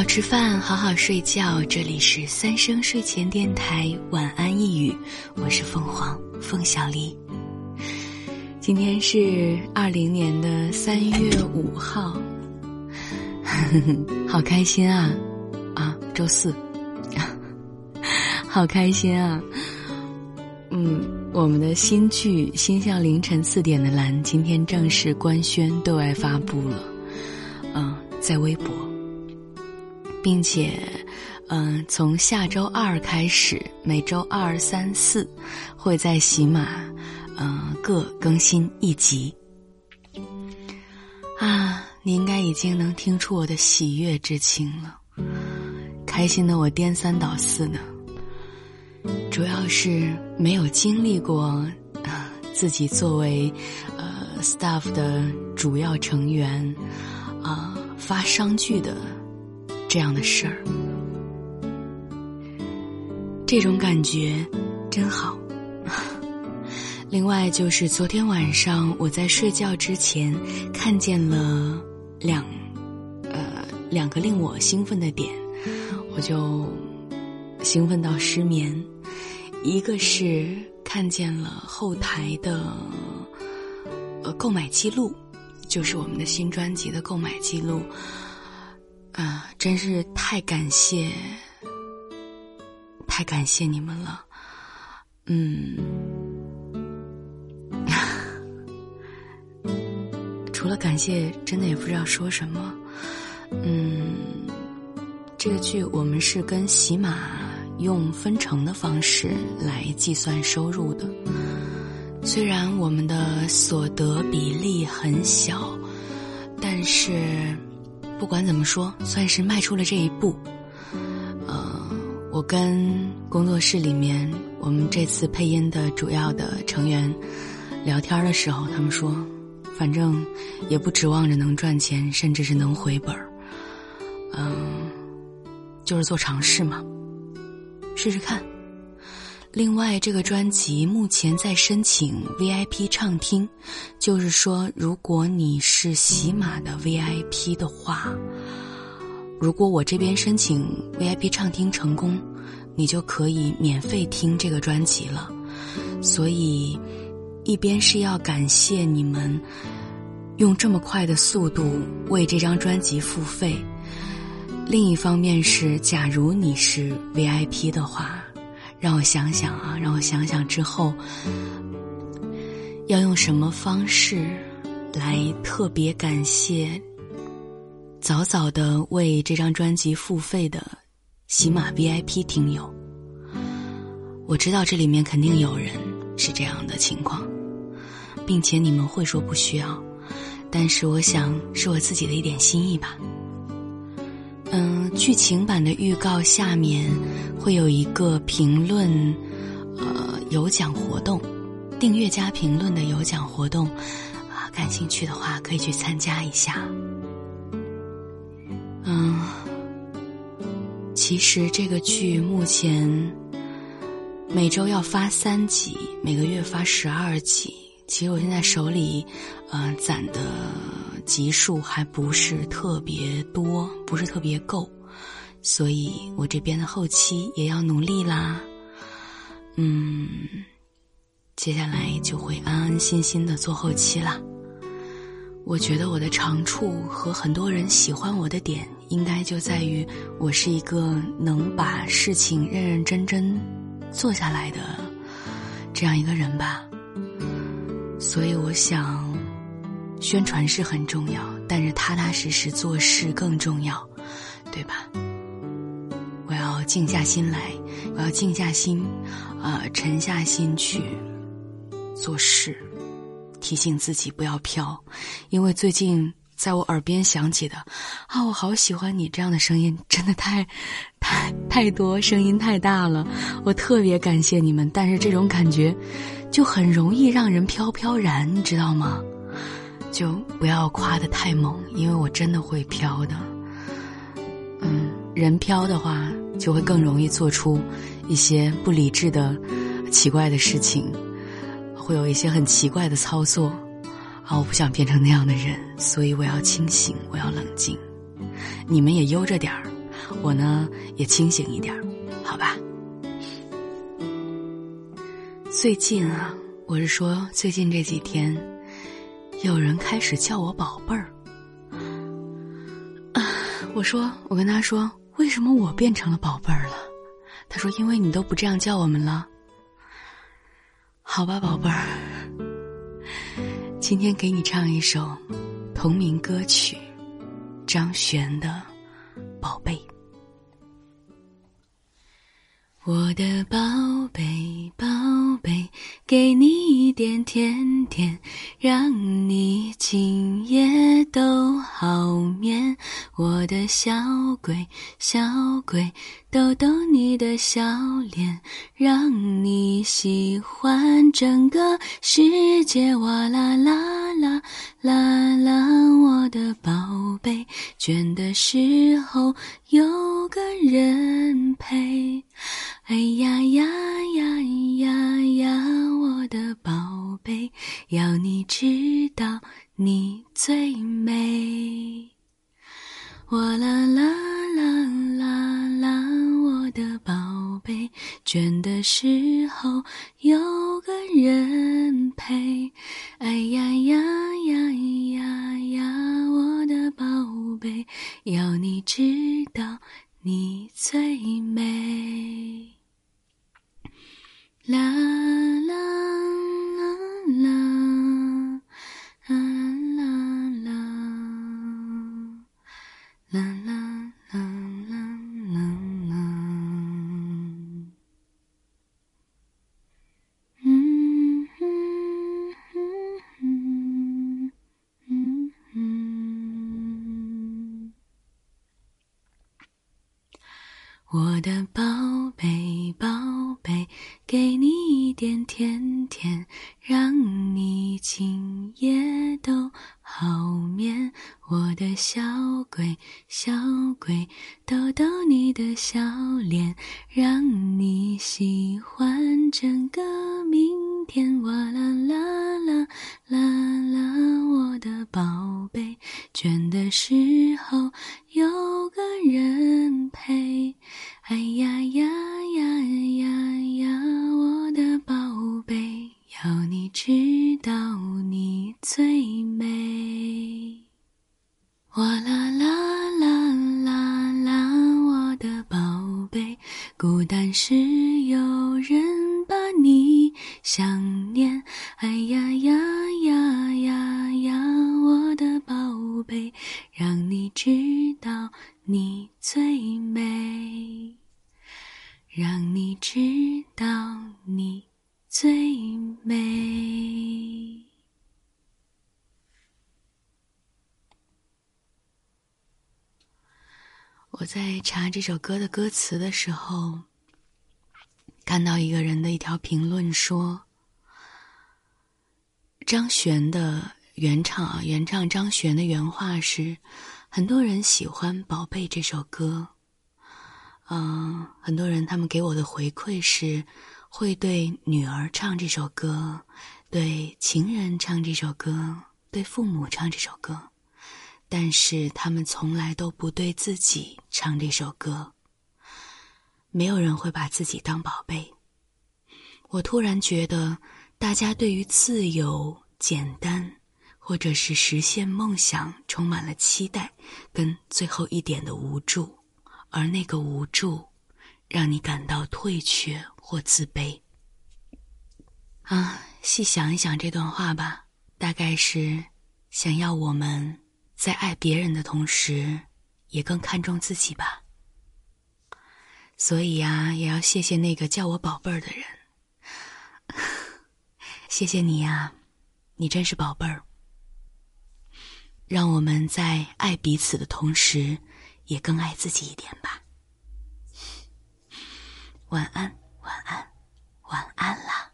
好吃饭，好好睡觉。这里是三生睡前电台，晚安一语，我是凤凰凤小丽。今天是二零年的三月五号，好开心啊！啊，周四，好开心啊！嗯，我们的新剧《心向凌晨四点的蓝》今天正式官宣对外发布了，嗯，在微博。并且，嗯，从下周二开始，每周二、三、四会在喜马，嗯，各更新一集。啊，你应该已经能听出我的喜悦之情了，开心的我颠三倒四的。主要是没有经历过，自己作为呃 staff 的主要成员，啊，发商剧的。这样的事儿，这种感觉真好。另外，就是昨天晚上我在睡觉之前看见了两呃两个令我兴奋的点，我就兴奋到失眠。一个是看见了后台的呃购买记录，就是我们的新专辑的购买记录。啊，真是太感谢，太感谢你们了。嗯，除了感谢，真的也不知道说什么。嗯，这个剧我们是跟喜马用分成的方式来计算收入的，虽然我们的所得比例很小，但是。不管怎么说，算是迈出了这一步。呃，我跟工作室里面我们这次配音的主要的成员聊天的时候，他们说，反正也不指望着能赚钱，甚至是能回本儿。嗯，就是做尝试嘛，试试看。另外，这个专辑目前在申请 VIP 畅听，就是说，如果你是喜马的 VIP 的话，如果我这边申请 VIP 畅听成功，你就可以免费听这个专辑了。所以，一边是要感谢你们用这么快的速度为这张专辑付费，另一方面是，假如你是 VIP 的话。让我想想啊，让我想想之后要用什么方式来特别感谢早早的为这张专辑付费的喜马 VIP 听友。我知道这里面肯定有人是这样的情况，并且你们会说不需要，但是我想是我自己的一点心意吧。嗯，剧情版的预告下面会有一个评论，呃，有奖活动，订阅加评论的有奖活动，啊，感兴趣的话可以去参加一下。嗯，其实这个剧目前每周要发三集，每个月发十二集。其实我现在手里，呃，攒的。集数还不是特别多，不是特别够，所以我这边的后期也要努力啦。嗯，接下来就会安安心心的做后期啦。我觉得我的长处和很多人喜欢我的点，应该就在于我是一个能把事情认认真真做下来的这样一个人吧。所以我想。宣传是很重要，但是踏踏实实做事更重要，对吧？静下心来，我要静下心，啊，沉下心去做事，提醒自己不要飘，因为最近在我耳边响起的，啊，我好喜欢你这样的声音，真的太，太太多，声音太大了，我特别感谢你们，但是这种感觉就很容易让人飘飘然，你知道吗？就不要夸的太猛，因为我真的会飘的。嗯，人飘的话，就会更容易做出一些不理智的、奇怪的事情，会有一些很奇怪的操作。啊，我不想变成那样的人，所以我要清醒，我要冷静。你们也悠着点儿，我呢也清醒一点好吧？最近啊，我是说最近这几天，有人开始叫我宝贝儿。啊，我说，我跟他说，为什么我变成了宝贝儿了？他说，因为你都不这样叫我们了。好吧，宝贝儿，今天给你唱一首同名歌曲，张悬的《宝贝》。我的宝贝，宝贝，给你一点甜甜，让你今夜都好眠。我的小鬼，小鬼，逗逗你的笑脸，让你喜欢整个世界。哇啦啦啦啦啦，我的宝贝，倦的时候有个人有个人陪。哎呀呀呀呀呀，我的宝贝，要你知道你最美。啦啦，我的宝贝宝贝。给你一点甜甜，让你今夜都好眠。我的小鬼，小鬼，逗逗你的笑脸，让你喜欢整个明天。哇啦啦啦啦啦，我的宝贝，倦的时候有个人陪。哎呀呀呀呀呀！我的宝贝，要你知道你最美。我在查这首歌的歌词的时候，看到一个人的一条评论说：“张悬的原唱啊，原唱张悬的原话是，很多人喜欢《宝贝》这首歌。”嗯，很多人他们给我的回馈是，会对女儿唱这首歌，对情人唱这首歌，对父母唱这首歌，但是他们从来都不对自己唱这首歌。没有人会把自己当宝贝。我突然觉得，大家对于自由、简单，或者是实现梦想，充满了期待，跟最后一点的无助。而那个无助，让你感到退却或自卑。啊，细想一想这段话吧，大概是想要我们在爱别人的同时，也更看重自己吧。所以呀，也要谢谢那个叫我宝贝儿的人，谢谢你呀，你真是宝贝儿。让我们在爱彼此的同时。也更爱自己一点吧。晚安，晚安，晚安啦。